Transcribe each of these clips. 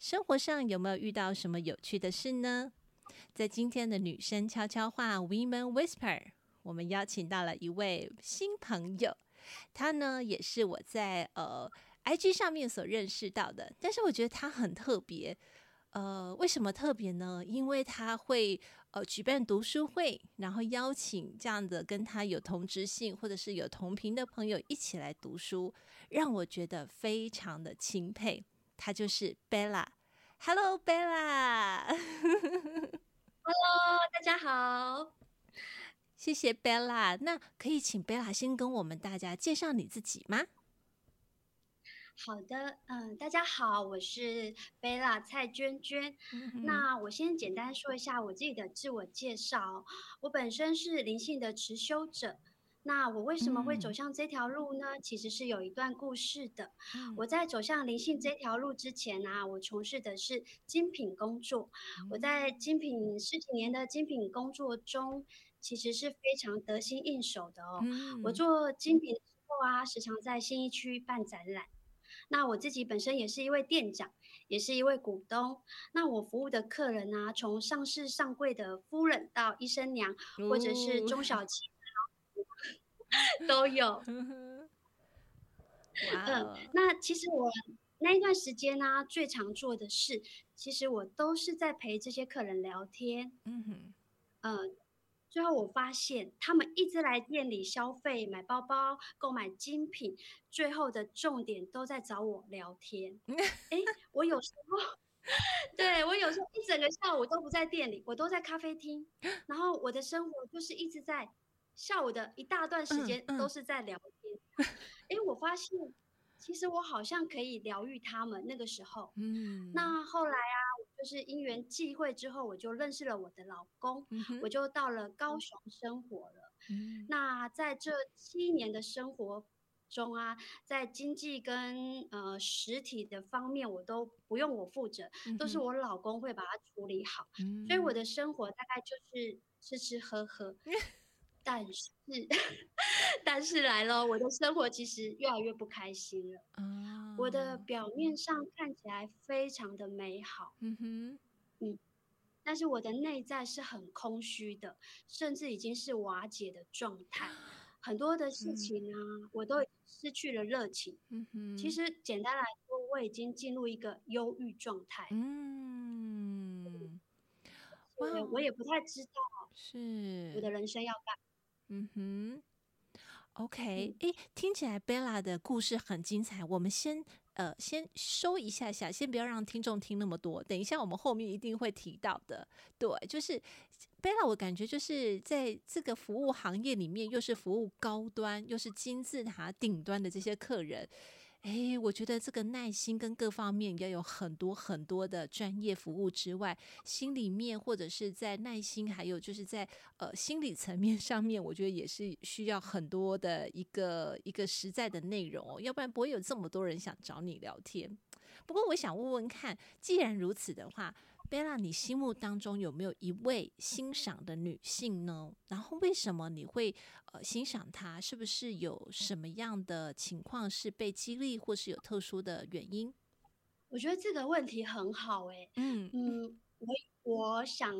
生活上有没有遇到什么有趣的事呢？在今天的女生悄悄话 Women Whisper，我们邀请到了一位新朋友，她呢也是我在呃 IG 上面所认识到的，但是我觉得她很特别，呃，为什么特别呢？因为她会呃举办读书会，然后邀请这样的跟她有同质性或者是有同频的朋友一起来读书，让我觉得非常的钦佩。她就是 Bella。Hello，Bella。Hello，大家好。谢谢 Bella。那可以请 Bella 先跟我们大家介绍你自己吗？好的，嗯，大家好，我是 Bella 蔡娟娟。嗯、那我先简单说一下我自己的自我介绍。我本身是灵性的持修者。那我为什么会走向这条路呢？嗯、其实是有一段故事的。嗯、我在走向灵性这条路之前啊，我从事的是精品工作。嗯、我在精品十几年的精品工作中，其实是非常得心应手的哦。嗯、我做精品的时候啊，时常在新一区办展览。那我自己本身也是一位店长，也是一位股东。那我服务的客人啊，从上市上柜的夫人到医生娘，哦、或者是中小企业。都有，嗯，那其实我那一段时间呢，啊，最常做的事，其实我都是在陪这些客人聊天。嗯哼，呃，最后我发现他们一直来店里消费、买包包、购买精品，最后的重点都在找我聊天。哎，我有时候，对，我有时候一整个下午都不在店里，我都在咖啡厅，然后我的生活就是一直在。下午的一大段时间都是在聊天，哎、嗯嗯欸，我发现其实我好像可以疗愈他们。那个时候，嗯，那后来啊，就是因缘际会之后，我就认识了我的老公，嗯、我就到了高雄生活了。嗯，那在这七年的生活中啊，在经济跟呃实体的方面，我都不用我负责，嗯、都是我老公会把它处理好。嗯，所以我的生活大概就是吃吃喝喝。嗯但是，但是来了，我的生活其实越来越不开心了。Oh. 我的表面上看起来非常的美好，嗯哼、mm，hmm. 嗯，但是我的内在是很空虚的，甚至已经是瓦解的状态。很多的事情呢、啊，mm hmm. 我都失去了热情。嗯哼、mm，hmm. 其实简单来说，我已经进入一个忧郁状态。嗯、mm，我、hmm. wow. 我也不太知道是我的人生要干。嗯哼，OK，诶，听起来 Bella 的故事很精彩。我们先呃先收一下下，先不要让听众听那么多。等一下我们后面一定会提到的。对，就是 Bella，我感觉就是在这个服务行业里面，又是服务高端，又是金字塔顶端的这些客人。哎，我觉得这个耐心跟各方面要有很多很多的专业服务之外，心里面或者是在耐心，还有就是在呃心理层面上面，我觉得也是需要很多的一个一个实在的内容哦，要不然不会有这么多人想找你聊天。不过我想问问看，既然如此的话。Bella，你心目当中有没有一位欣赏的女性呢？然后为什么你会呃欣赏她？是不是有什么样的情况是被激励，或是有特殊的原因？我觉得这个问题很好哎、欸。嗯嗯，我我想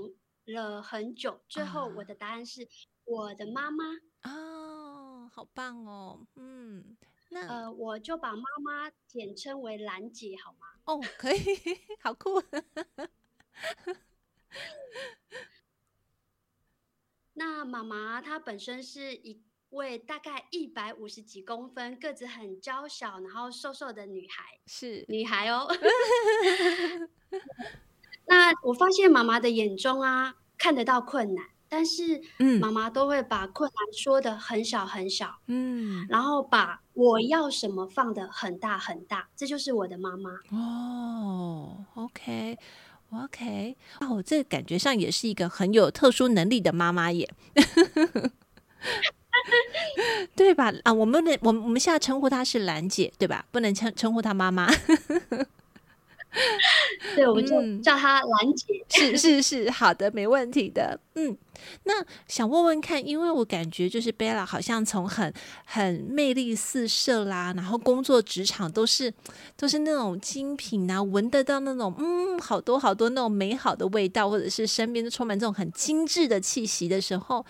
了很久，最后我的答案是我的妈妈。哦，好棒哦。嗯，那呃，我就把妈妈简称为兰姐好吗？哦，可以，好酷。那妈妈她本身是一位大概一百五十几公分、个子很娇小、然后瘦瘦的女孩，是女孩哦。那我发现妈妈的眼中啊，看得到困难，但是妈妈都会把困难说的很小很小，嗯，然后把我要什么放的很大很大，这就是我的妈妈。哦，OK。OK，哦，这感觉上也是一个很有特殊能力的妈妈耶，对吧？啊，我们的我们我们现在称呼她是兰姐，对吧？不能称称呼她妈妈。对，我们就叫她兰姐。嗯、是是是，好的，没问题的。嗯，那想问问看，因为我感觉就是 Bella 好像从很很魅力四射啦，然后工作职场都是都是那种精品啊，闻得到那种嗯好多好多那种美好的味道，或者是身边都充满这种很精致的气息的时候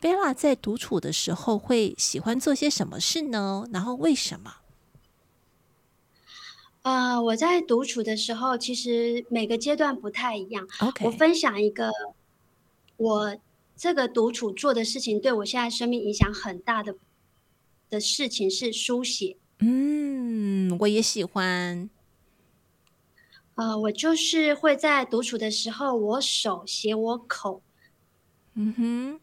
，Bella 在独处的时候会喜欢做些什么事呢？然后为什么？呃，我在独处的时候，其实每个阶段不太一样。我分享一个，我这个独处做的事情，对我现在生命影响很大的的事情是书写。嗯，我也喜欢。呃，我就是会在独处的时候，我手写我口。嗯哼。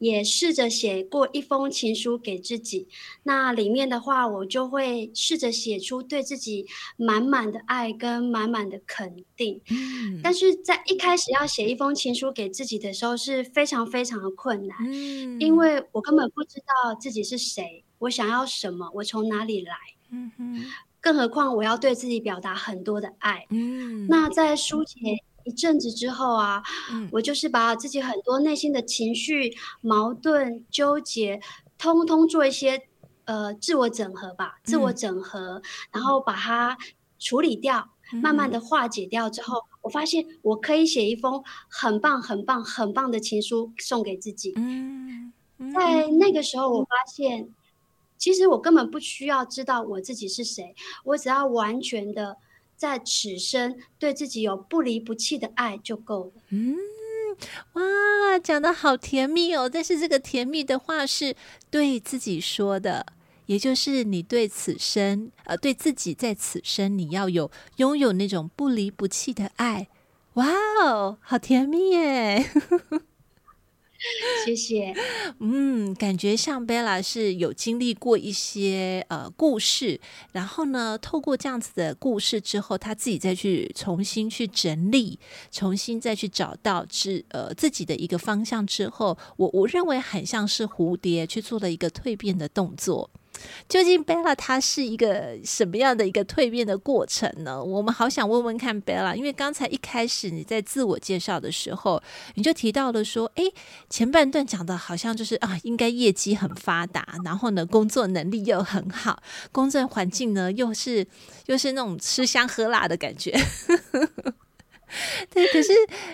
也试着写过一封情书给自己，那里面的话，我就会试着写出对自己满满的爱跟满满的肯定。嗯，但是在一开始要写一封情书给自己的时候是非常非常的困难，嗯，因为我根本不知道自己是谁，我想要什么，我从哪里来，嗯哼，更何况我要对自己表达很多的爱，嗯，那在书写。一阵子之后啊，嗯，我就是把自己很多内心的情绪、矛盾、纠结，通通做一些呃自我整合吧，自我整合，然后把它处理掉，慢慢的化解掉之后，我发现我可以写一封很棒、很棒、很棒的情书送给自己。嗯，在那个时候，我发现其实我根本不需要知道我自己是谁，我只要完全的。在此生对自己有不离不弃的爱就够了。嗯，哇，讲得好甜蜜哦！但是这个甜蜜的话是对自己说的，也就是你对此生，呃，对自己在此生你要有拥有那种不离不弃的爱。哇哦，好甜蜜耶！谢谢。嗯，感觉像 Bella 是有经历过一些呃故事，然后呢，透过这样子的故事之后，他自己再去重新去整理，重新再去找到自呃自己的一个方向之后，我我认为很像是蝴蝶去做了一个蜕变的动作。究竟 Bella 她是一个什么样的一个蜕变的过程呢？我们好想问问看 Bella，因为刚才一开始你在自我介绍的时候，你就提到了说，诶，前半段讲的好像就是啊，应该业绩很发达，然后呢，工作能力又很好，工作环境呢又是又是那种吃香喝辣的感觉。对，可是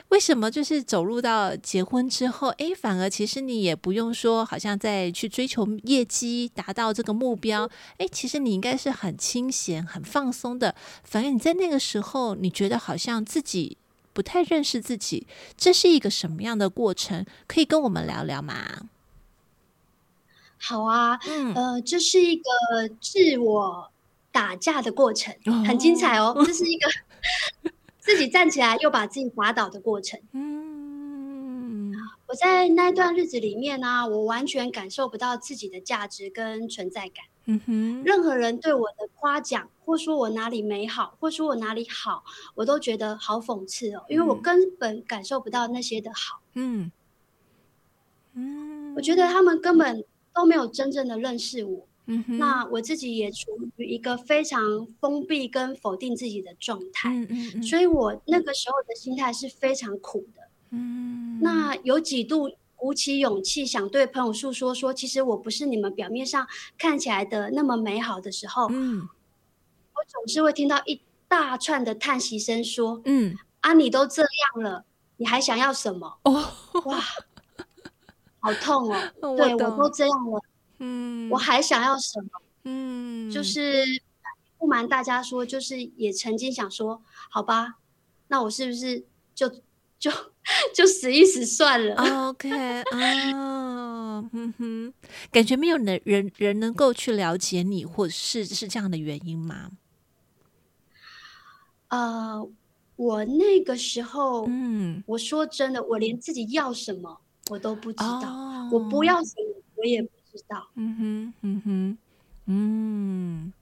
为什么就是走入到结婚之后，哎，反而其实你也不用说，好像在去追求业绩，达到这个目标，哎，其实你应该是很清闲、很放松的。反而你在那个时候，你觉得好像自己不太认识自己，这是一个什么样的过程？可以跟我们聊聊吗？好啊，嗯，呃，这是一个自我打架的过程，很精彩哦，这是一个。自己站起来又把自己打倒的过程。嗯，我在那段日子里面呢、啊，我完全感受不到自己的价值跟存在感。嗯哼，任何人对我的夸奖，或说我哪里美好，或说我哪里好，我都觉得好讽刺哦，因为我根本感受不到那些的好。嗯嗯，我觉得他们根本都没有真正的认识我。嗯哼，那我自己也处于一个非常封闭跟否定自己的状态，嗯嗯嗯，所以我那个时候的心态是非常苦的。嗯，那有几度鼓起勇气想对朋友诉说说，其实我不是你们表面上看起来的那么美好的时候，嗯，我总是会听到一大串的叹息声，说，嗯，啊，你都这样了，你还想要什么？哦，哇，好痛哦，我对，我都这样了。嗯，我还想要什么？嗯，就是不瞒大家说，就是也曾经想说，好吧，那我是不是就就就死一死算了？OK，哦，嗯哼，感觉没有人人人能够去了解你，或是是这样的原因吗？呃，我那个时候，嗯，我说真的，我连自己要什么我都不知道，哦，我不要什么，我也。嗯哼，嗯哼，嗯，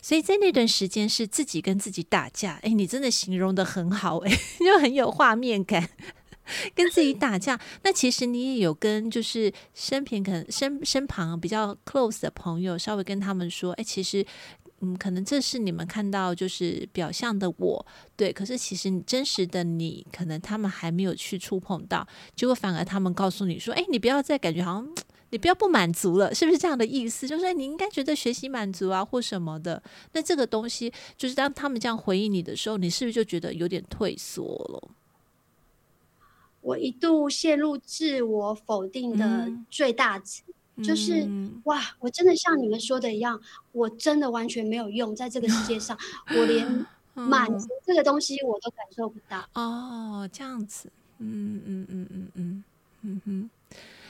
所以在那段时间是自己跟自己打架。哎，你真的形容得很好，哎，就很有画面感。跟自己打架，那其实你也有跟就是身边可能身身旁比较 close 的朋友，稍微跟他们说，哎，其实嗯，可能这是你们看到就是表象的我，对，可是其实真实的你，可能他们还没有去触碰到，结果反而他们告诉你说，哎，你不要再感觉好像你不要不满足了，是不是这样的意思？就是你应该觉得学习满足啊，或什么的。那这个东西，就是当他们这样回应你的时候，你是不是就觉得有点退缩了？我一度陷入自我否定的最大值，嗯、就是、嗯、哇，我真的像你们说的一样，我真的完全没有用，在这个世界上，我连满足这个东西我都感受不到。哦，这样子，嗯嗯嗯嗯嗯嗯哼。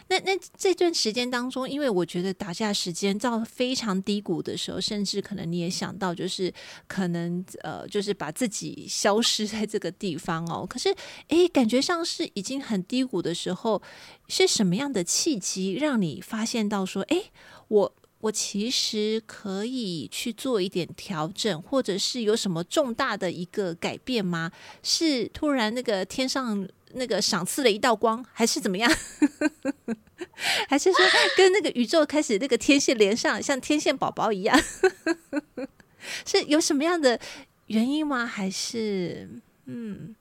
那那这段时间当中，因为我觉得打架时间到非常低谷的时候，甚至可能你也想到，就是可能呃，就是把自己消失在这个地方哦。可是，诶，感觉上是已经很低谷的时候，是什么样的契机让你发现到说，诶，我我其实可以去做一点调整，或者是有什么重大的一个改变吗？是突然那个天上。那个赏赐了一道光，还是怎么样？还是说跟那个宇宙开始那个天线连上，像天线宝宝一样？是有什么样的原因吗？还是嗯，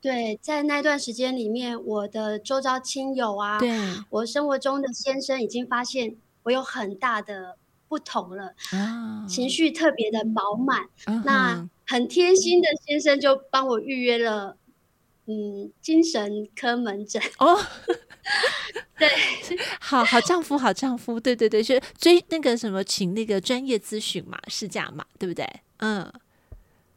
对，在那段时间里面，我的周遭亲友啊，对，我生活中的先生已经发现我有很大的不同了，啊、情绪特别的饱满。啊、那很贴心的先生就帮我预约了。嗯，精神科门诊 哦，对，好好丈夫，好丈夫，对对对，是追那个什么，请那个专业咨询嘛，是这样嘛，对不对？嗯，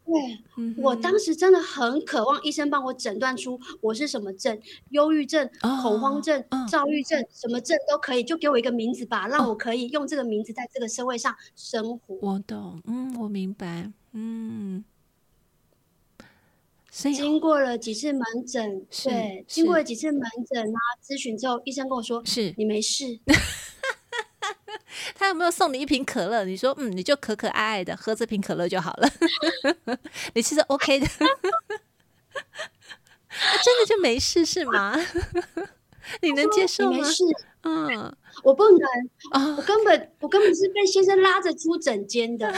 对，嗯、我当时真的很渴望医生帮我诊断出我是什么症，忧郁症、哦、恐慌症、哦、躁郁症，什么症都可以，就给我一个名字吧，让我可以用这个名字在这个社会上生活。我懂，嗯，我明白，嗯。经过了几次门诊，对，经过了几次门诊啊咨询之后，医生跟我说：“是你没事。”他有没有送你一瓶可乐？你说：“嗯，你就可可爱爱的喝这瓶可乐就好了。”你其实 OK 的，真的就没事是吗？你能接受吗？没事，嗯，我不能啊，我根本我根本是被先生拉着出诊间的，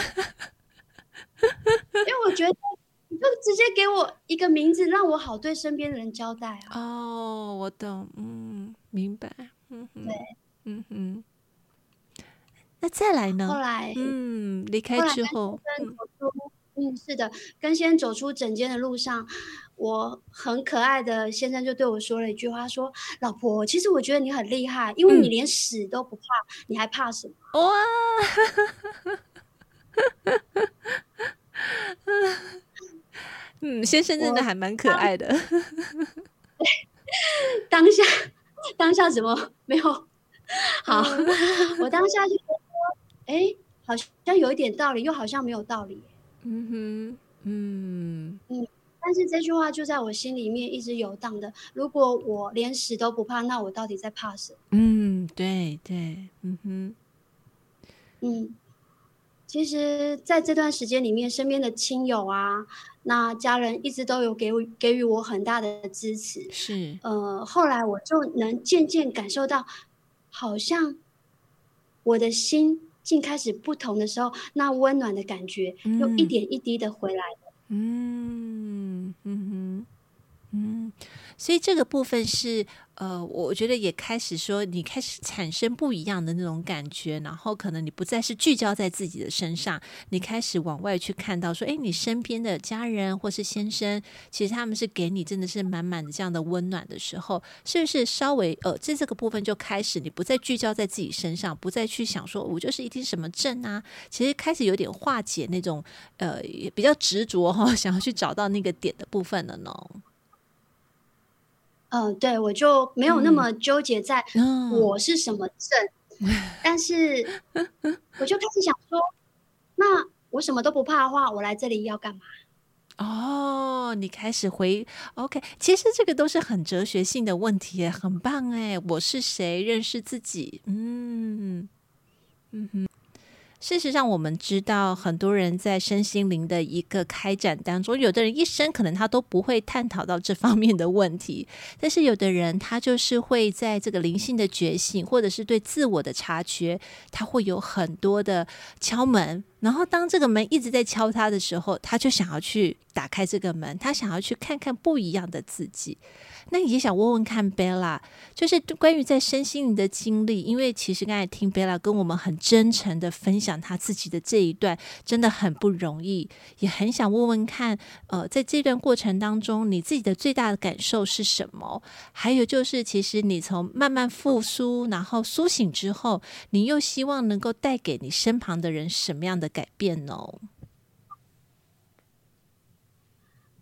因为我觉得。就直接给我一个名字，让我好对身边的人交代啊！哦，我懂，嗯，明白，嗯哼，对，嗯哼。那再来呢？后来，嗯，离开之后，嗯，嗯，是的，跟先生走出诊间的路上，我很可爱的先生就对我说了一句话，说：“老婆，其实我觉得你很厉害，因为你连死都不怕，嗯、你还怕什么？”哇！嗯，先生真的还蛮可爱的。当下，当下怎么没有？好，我当下就觉得，哎，好像有一点道理，又好像没有道理。嗯哼，嗯嗯。但是这句话就在我心里面一直游荡的。如果我连死都不怕，那我到底在怕什么？嗯，对对，嗯哼，嗯。其实，在这段时间里面，身边的亲友啊，那家人一直都有给我给予我很大的支持。是，呃，后来我就能渐渐感受到，好像我的心竟开始不同的时候，那温暖的感觉又一点一滴的回来了。嗯嗯嗯哼嗯，所以这个部分是。呃，我觉得也开始说，你开始产生不一样的那种感觉，然后可能你不再是聚焦在自己的身上，你开始往外去看到，说，哎，你身边的家人或是先生，其实他们是给你真的是满满的这样的温暖的时候，是不是稍微呃，在这个部分就开始，你不再聚焦在自己身上，不再去想说我就是一定什么症啊，其实开始有点化解那种呃比较执着哈、想要去找到那个点的部分了呢。嗯、呃，对，我就没有那么纠结在我是什么症，嗯、但是我就开始想说，那我什么都不怕的话，我来这里要干嘛？哦，你开始回 OK，其实这个都是很哲学性的问题，很棒哎，我是谁？认识自己，嗯嗯哼。事实上，我们知道很多人在身心灵的一个开展当中，有的人一生可能他都不会探讨到这方面的问题，但是有的人他就是会在这个灵性的觉醒，或者是对自我的察觉，他会有很多的敲门。然后，当这个门一直在敲他的时候，他就想要去打开这个门，他想要去看看不一样的自己。那也想问问看，Bella，就是关于在身心灵的经历，因为其实刚才听 Bella 跟我们很真诚的分享他自己的这一段，真的很不容易，也很想问问看，呃，在这段过程当中，你自己的最大的感受是什么？还有就是，其实你从慢慢复苏，然后苏醒之后，你又希望能够带给你身旁的人什么样的改变哦？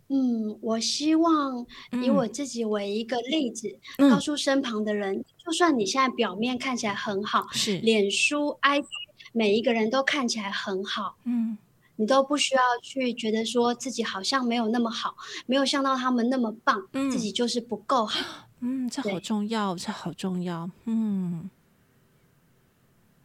嗯，我希望以我自己为一个例子，嗯、告诉身旁的人，就算你现在表面看起来很好，是脸书、IG，每一个人都看起来很好，嗯，你都不需要去觉得说自己好像没有那么好，没有像到他们那么棒，嗯、自己就是不够好。嗯，这好重要，这好重要。嗯，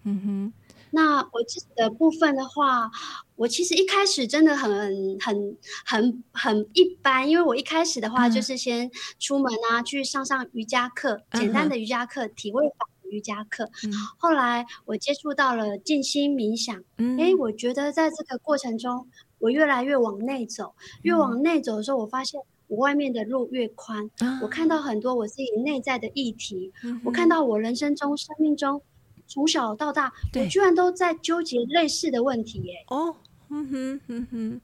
嗯哼。那我自己的部分的话，我其实一开始真的很很很很一般，因为我一开始的话就是先出门啊，去上上瑜伽课，简单的瑜伽课，体位法的瑜伽课。后来我接触到了静心冥想，哎，我觉得在这个过程中，我越来越往内走，越往内走的时候，我发现我外面的路越宽，我看到很多我自己内在的议题，我看到我人生中、生命中。从小到大，我居然都在纠结类似的问题耶！哦，嗯哼，嗯哼，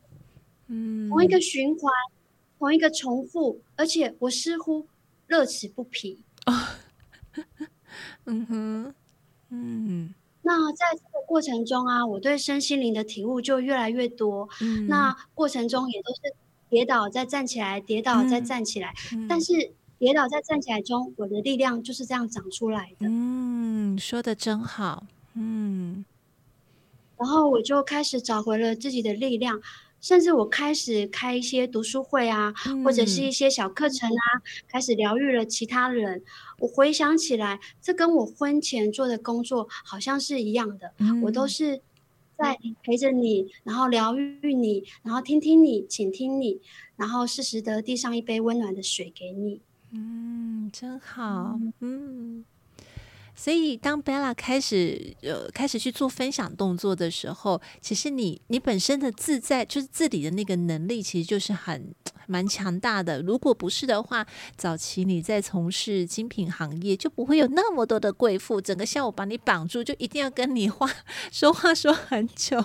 嗯，同一个循环，同一个重复，而且我似乎乐此不疲。哦，嗯哼，嗯。那在这个过程中啊，我对身心灵的体悟就越来越多。嗯，那过程中也都是跌倒再站起来，跌倒再站起来，嗯，但是。跌倒在站起来中，我的力量就是这样长出来的。嗯，说的真好。嗯，然后我就开始找回了自己的力量，甚至我开始开一些读书会啊，嗯、或者是一些小课程啊，开始疗愈了其他人。我回想起来，这跟我婚前做的工作好像是一样的。嗯、我都是在陪着你，然后疗愈你，然后听听你，倾听你，然后适时的递上一杯温暖的水给你。嗯，真好。嗯，所以当 Bella 开始呃开始去做分享动作的时候，其实你你本身的自在就是自理的那个能力，其实就是很蛮强大的。如果不是的话，早期你在从事精品行业，就不会有那么多的贵妇整个下午把你绑住，就一定要跟你话 说话说很久。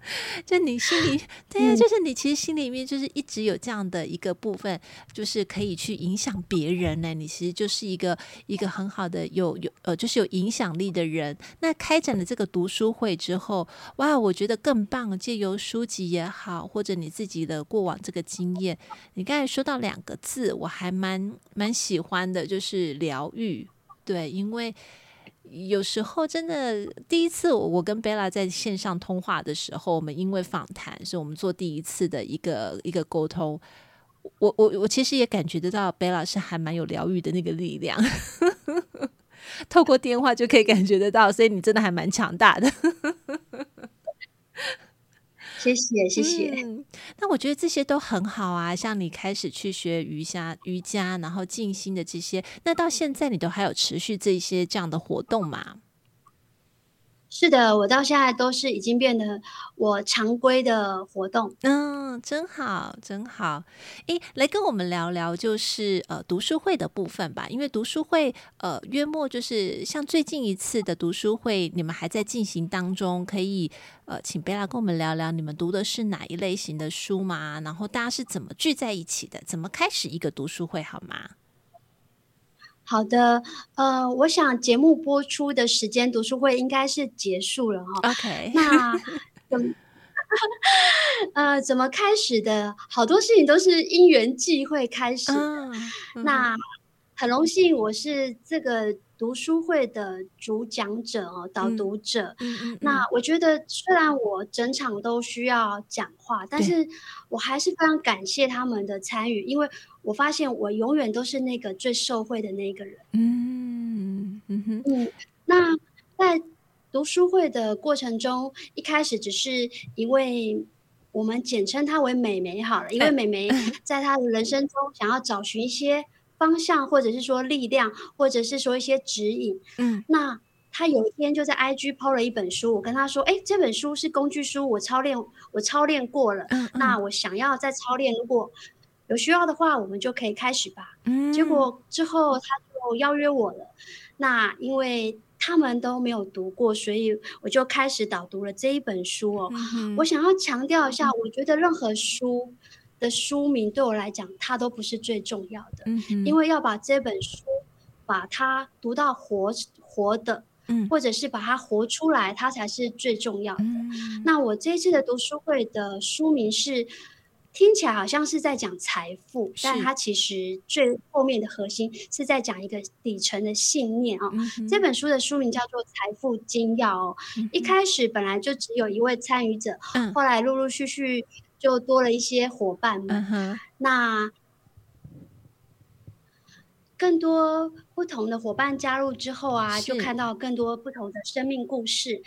就你心里，对呀、啊，就是你其实心里面就是一直有这样的一个部分，就是可以去影响别人呢。你其实就是一个一个很好的有有呃，就是有影响力的人。那开展了这个读书会之后，哇，我觉得更棒。借由书籍也好，或者你自己的过往这个经验，你刚才说到两个字，我还蛮蛮喜欢的，就是疗愈。对，因为。有时候真的，第一次我跟贝拉在线上通话的时候，我们因为访谈，是我们做第一次的一个一个沟通。我我我其实也感觉得到贝拉是还蛮有疗愈的那个力量，透过电话就可以感觉得到，所以你真的还蛮强大的。谢谢谢谢、那我觉得这些都很好啊，像你开始去学瑜伽、瑜伽，然后静心的这些，那到现在你都还有持续这些这样的活动吗？是的，我到现在都是已经变得我常规的活动。嗯，真好，真好。诶，来跟我们聊聊，就是呃读书会的部分吧。因为读书会呃约莫就是像最近一次的读书会，你们还在进行当中，可以呃请贝拉跟我们聊聊，你们读的是哪一类型的书吗？然后大家是怎么聚在一起的？怎么开始一个读书会好吗？好的，呃，我想节目播出的时间，读书会应该是结束了哈。OK，那怎么 呃怎么开始的？好多事情都是因缘际会开始的。Uh, uh, 那很荣幸，我是这个。读书会的主讲者哦，导读者。嗯嗯嗯、那我觉得，虽然我整场都需要讲话，但是我还是非常感谢他们的参与，因为我发现我永远都是那个最受惠的那个人。嗯嗯哼嗯。那在读书会的过程中，一开始只是一位，我们简称她为美眉好了，一位美眉 在她的人生中想要找寻一些方向，或者是说力量，或者是说一些指引。嗯，那他有一天就在 IG PO 了一本书，我跟他说：“哎，这本书是工具书，我操练，我操练过了。嗯嗯，那我想要再操练，如果有需要的话，我们就可以开始吧。”嗯，结果之后他就邀约我了。那因为他们都没有读过，所以我就开始导读了这一本书哦。嗯、我想要强调一下，我觉得任何书的书名对我来讲，它都不是最重要的，嗯、因为要把这本书把它读到活活的，嗯、或者是把它活出来，它才是最重要的。嗯、那我这一次的读书会的书名是。听起来好像是在讲财富，但它其实最后面的核心是在讲一个底层的信念哦。嗯、这本书的书名叫做《财富精要》哦。嗯、一开始本来就只有一位参与者，嗯、后来陆陆续续就多了一些伙伴那更多不同的伙伴加入之后啊，就看到更多不同的生命故事。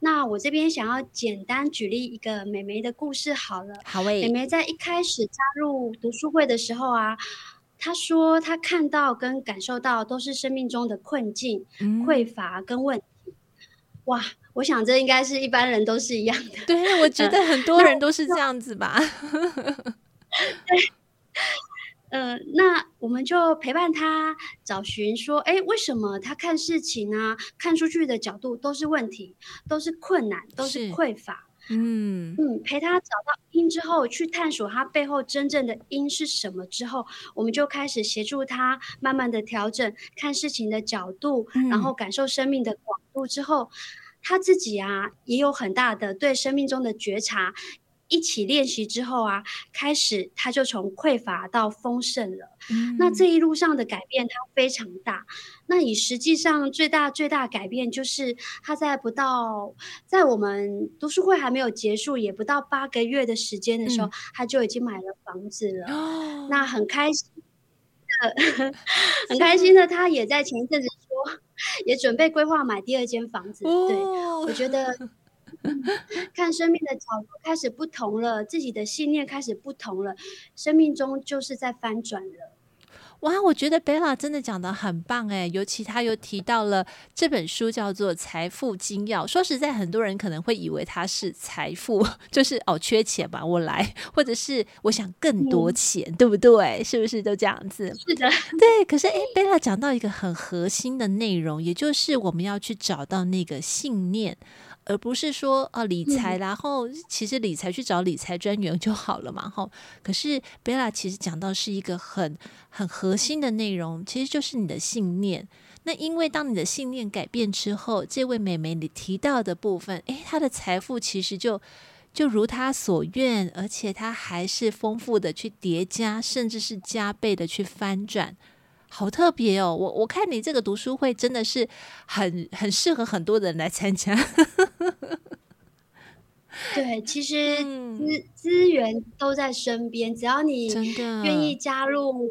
那我这边想要简单举例一个美眉的故事好了。好诶，美眉在一开始加入读书会的时候啊，她说她看到跟感受到都是生命中的困境、嗯、匮乏跟问题。哇，我想这应该是一般人都是一样的。对，我觉得很多人都是这样子吧。对。呃，那我们就陪伴他找寻，说，哎，为什么他看事情啊，看出去的角度都是问题，都是困难，都是匮乏。嗯嗯，陪他找到因之后，去探索他背后真正的因是什么之后，我们就开始协助他慢慢的调整看事情的角度，嗯、然后感受生命的广度之后，他自己啊也有很大的对生命中的觉察。一起练习之后啊，开始他就从匮乏到丰盛了。嗯、那这一路上的改变，他非常大。那以实际上最大最大改变，就是他在不到在我们读书会还没有结束，也不到八个月的时间的时候，嗯、他就已经买了房子了。哦、那很开心的，很开心的，他也在前一阵子说，也准备规划买第二间房子。哦、对，我觉得。看生命的角度开始不同了，自己的信念开始不同了，生命中就是在翻转了。哇，我觉得贝拉真的讲的很棒哎，尤其他又提到了这本书叫做《财富精要》。说实在，很多人可能会以为它是财富，就是哦缺钱吧，我来，或者是我想更多钱，嗯、对不对？是不是都这样子？是的，对。可是哎，贝拉讲到一个很核心的内容，也就是我们要去找到那个信念。而不是说啊理财，然后其实理财去找理财专员就好了嘛，哈。可是贝拉其实讲到是一个很很核心的内容，其实就是你的信念。那因为当你的信念改变之后，这位美眉你提到的部分，诶，她的财富其实就就如她所愿，而且她还是丰富的去叠加，甚至是加倍的去翻转。好特别哦！我我看你这个读书会真的是很很适合很多人来参加。对，其实资资源都在身边，只要你愿意加入，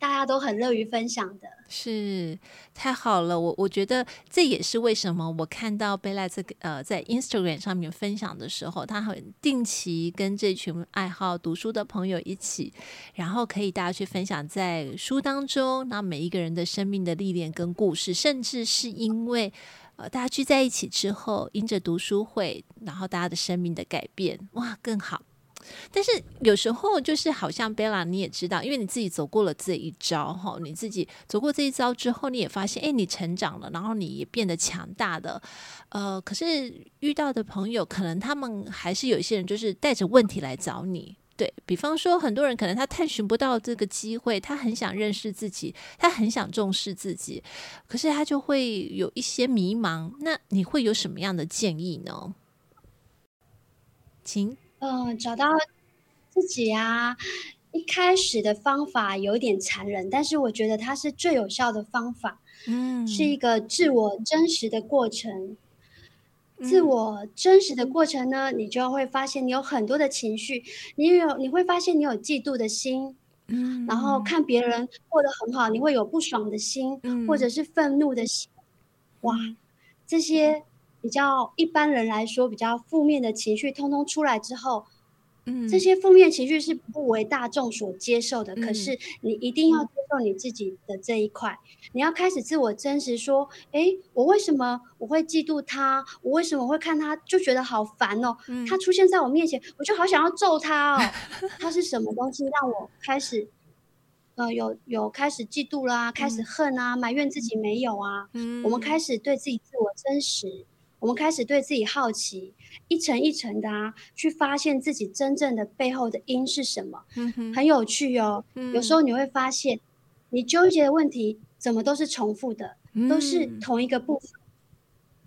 大家都很乐于分享的。是太好了，我我觉得这也是为什么我看到贝拉这个呃在 Instagram 上面分享的时候，他很定期跟这群爱好读书的朋友一起，然后可以大家去分享在书当中，那每一个人的生命的历练跟故事，甚至是因为呃大家聚在一起之后，因着读书会，然后大家的生命的改变，哇，更好。但是有时候就是好像贝拉，你也知道，因为你自己走过了这一招哈，你自己走过这一招之后，你也发现，哎，你成长了，然后你也变得强大的。呃，可是遇到的朋友，可能他们还是有一些人，就是带着问题来找你。对，比方说，很多人可能他探寻不到这个机会，他很想认识自己，他很想重视自己，可是他就会有一些迷茫。那你会有什么样的建议呢？请。嗯，找到自己啊，一开始的方法有点残忍，但是我觉得它是最有效的方法。嗯，是一个自我真实的过程。嗯、自我真实的过程呢，你就会发现你有很多的情绪，你有你会发现你有嫉妒的心，嗯，然后看别人过得很好，你会有不爽的心，嗯、或者是愤怒的心。哇，这些比较一般人来说比较负面的情绪，通通出来之后。这些负面情绪是不为大众所接受的，嗯、可是你一定要接受你自己的这一块，嗯、你要开始自我真实说，哎，我为什么我会嫉妒他？我为什么会看他就觉得好烦哦？嗯、他出现在我面前，我就好想要揍他哦。他是什么东西让我开始，呃，有有开始嫉妒啦、啊，开始恨啊，埋怨自己没有啊？嗯、我们开始对自己自我真实，我们开始对自己好奇。一层一层的啊，去发现自己真正的背后的因是什么，嗯、很有趣哦。嗯、有时候你会发现，你纠结的问题怎么都是重复的，嗯、都是同一个部分。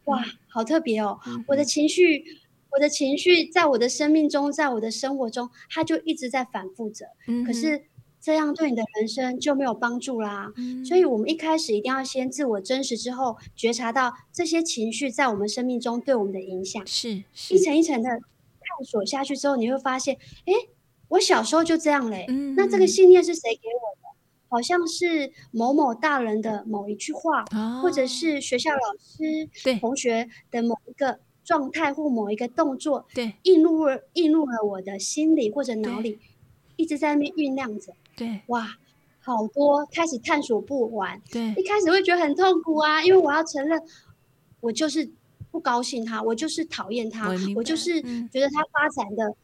哇，好特别哦！嗯、我的情绪，我的情绪，在我的生命中，在我的生活中，它就一直在反复着。嗯、可是。这样对你的人生就没有帮助啦。嗯、所以，我们一开始一定要先自我真实，之后觉察到这些情绪在我们生命中对我们的影响。是，是一层一层的探索下去之后，你会发现，哎，我小时候就这样嘞。嗯、那这个信念是谁给我的？好像是某某大人的某一句话，哦、或者是学校老师、对同学的某一个状态或某一个动作，对，映入映入了我的心里或者脑里，一直在那边酝酿着。对，哇，好多开始探索不完。对，一开始会觉得很痛苦啊，因为我要承认，我就是不高兴他，我就是讨厌他，我，我就是觉得他发展的，嗯、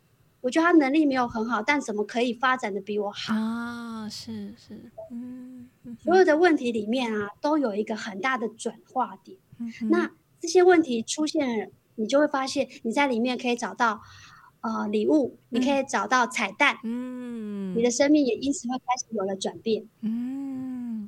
我觉得他能力没有很好，但怎么可以发展的比我好啊？是是，嗯，所有的问题里面啊，都有一个很大的转化点。嗯、那这些问题出现了，你就会发现你在里面可以找到。呃，礼物，你可以找到彩蛋，嗯，你的生命也因此会开始有了转变，嗯，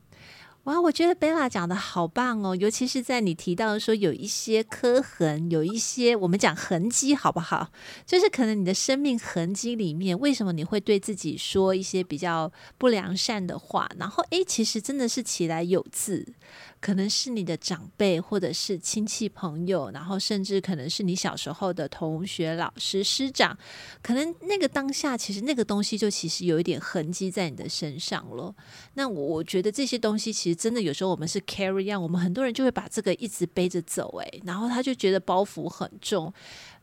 哇，我觉得贝拉讲的好棒哦，尤其是在你提到说有一些刻痕，有一些我们讲痕迹，好不好？就是可能你的生命痕迹里面，为什么你会对自己说一些比较不良善的话？然后，诶，其实真的是起来有字。可能是你的长辈，或者是亲戚朋友，然后甚至可能是你小时候的同学、老师、师长，可能那个当下，其实那个东西就其实有一点痕迹在你的身上了。那我觉得这些东西其实真的有时候我们是 carry on，我们很多人就会把这个一直背着走，诶，然后他就觉得包袱很重。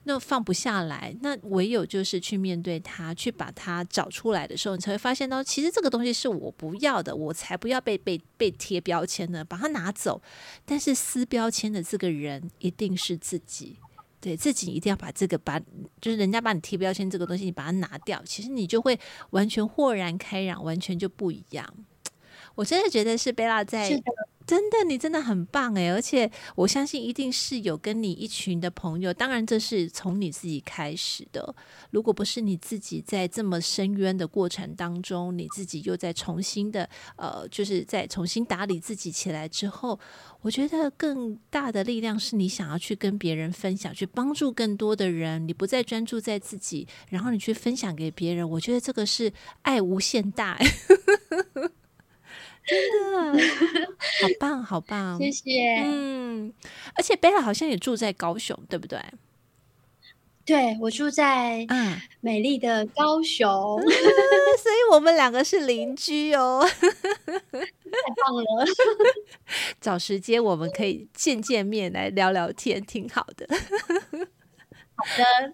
那放不下来，那唯有就是去面对它，去把它找出来的时候，你才会发现到，其实这个东西是我不要的，我才不要被被被贴标签呢，把它拿走。但是撕标签的这个人一定是自己，对自己一定要把这个把，就是人家把你贴标签这个东西，你把它拿掉，其实你就会完全豁然开朗，完全就不一样。我真的觉得是贝拉在。真的，你真的很棒诶，而且我相信一定是有跟你一群的朋友，当然这是从你自己开始的。如果不是你自己在这么深渊的过程当中，你自己又在重新的呃，就是在重新打理自己起来之后，我觉得更大的力量是你想要去跟别人分享，去帮助更多的人。你不再专注在自己，然后你去分享给别人，我觉得这个是爱无限大。真的，好棒，好棒，谢谢。嗯，而且贝拉好像也住在高雄，对不对？对，我住在嗯美丽的高雄，嗯，所以我们两个是邻居哦。太棒了，找时间我们可以见见面来聊聊天，挺好的。好的，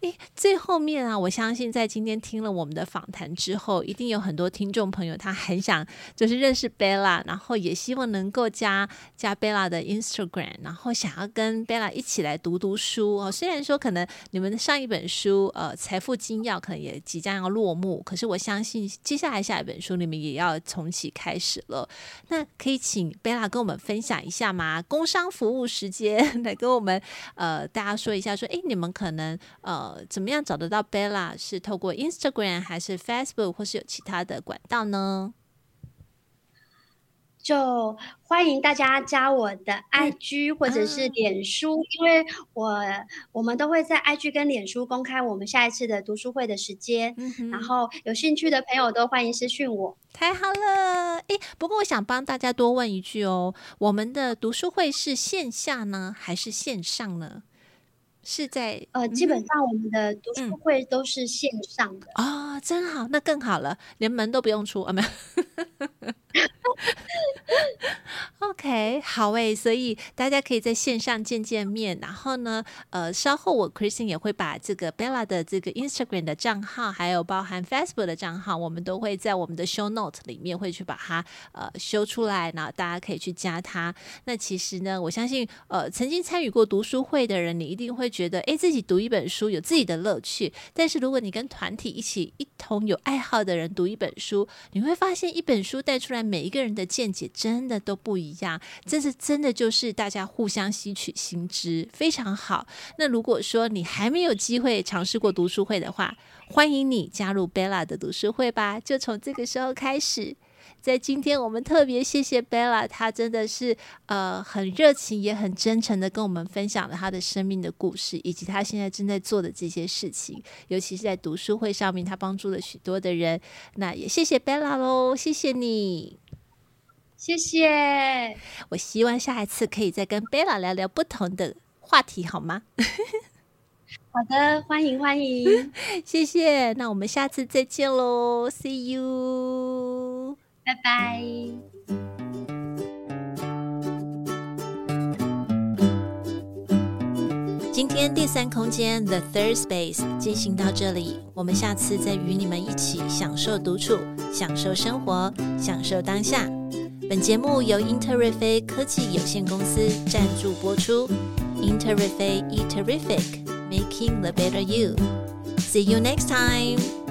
诶，最后面啊，我相信在今天听了我们的访谈之后，一定有很多听众朋友他很想就是认识贝拉，然后也希望能够加加贝拉的 Instagram，然后想要跟贝拉一起来读读书哦。虽然说可能你们的上一本书呃财富精要可能也即将要落幕，可是我相信接下来下一本书你们也要重启开始了。那可以请贝拉跟我们分享一下吗？工商服务时间 来跟我们呃大家说一下说，诶，你们可能呃怎么样找得到贝拉？是透过 Instagram 还是 Facebook，或是有其他的管道呢？就欢迎大家加我的 IG 或者是脸书，嗯、因为我我们都会在 IG 跟脸书公开我们下一次的读书会的时间，嗯、然后有兴趣的朋友都欢迎私讯我。太好了，诶，不过我想帮大家多问一句哦，我们的读书会是线下呢，还是线上呢？是在呃，基本上我们的读书会都是线上的。啊、嗯哦，真好，那更好了，连门都不用出啊，没有。OK，好诶，所以大家可以在线上见见面。然后呢，呃，稍后我 Christine 也会把这个 Bella 的这个 Instagram 的账号，还有包含 Facebook 的账号，我们都会在我们的 Show Note 里面会去把它呃修出来，然后大家可以去加他。那其实呢，我相信呃曾经参与过读书会的人，你一定会觉得，诶，自己读一本书有自己的乐趣。但是如果你跟团体一起一同有爱好的人读一本书，你会发现一本书带出来每一个人的见解真的都不一样。这是真的，就是大家互相吸取新知，非常好。那如果说你还没有机会尝试过读书会的话，欢迎你加入 Bella 的读书会吧，就从这个时候开始。在今天，我们特别谢谢 Bella，她真的是呃很热情也很真诚的跟我们分享了她的生命的故事，以及她现在正在做的这些事情，尤其是在读书会上面，她帮助了许多的人。那也谢谢 Bella 喽，谢谢你。谢谢，我希望下一次可以再跟 Bella 聊聊不同的话题，好吗？好的，欢迎欢迎，谢谢。那我们下次再见喽，See you，拜拜。今天第三空间 The Third Space 进行到这里，我们下次再与你们一起享受独处，享受生活，享受当下。本节目由英特瑞飞科技有限公司赞助播出。英特瑞飞，E Terrific，Making the Better You。See you next time.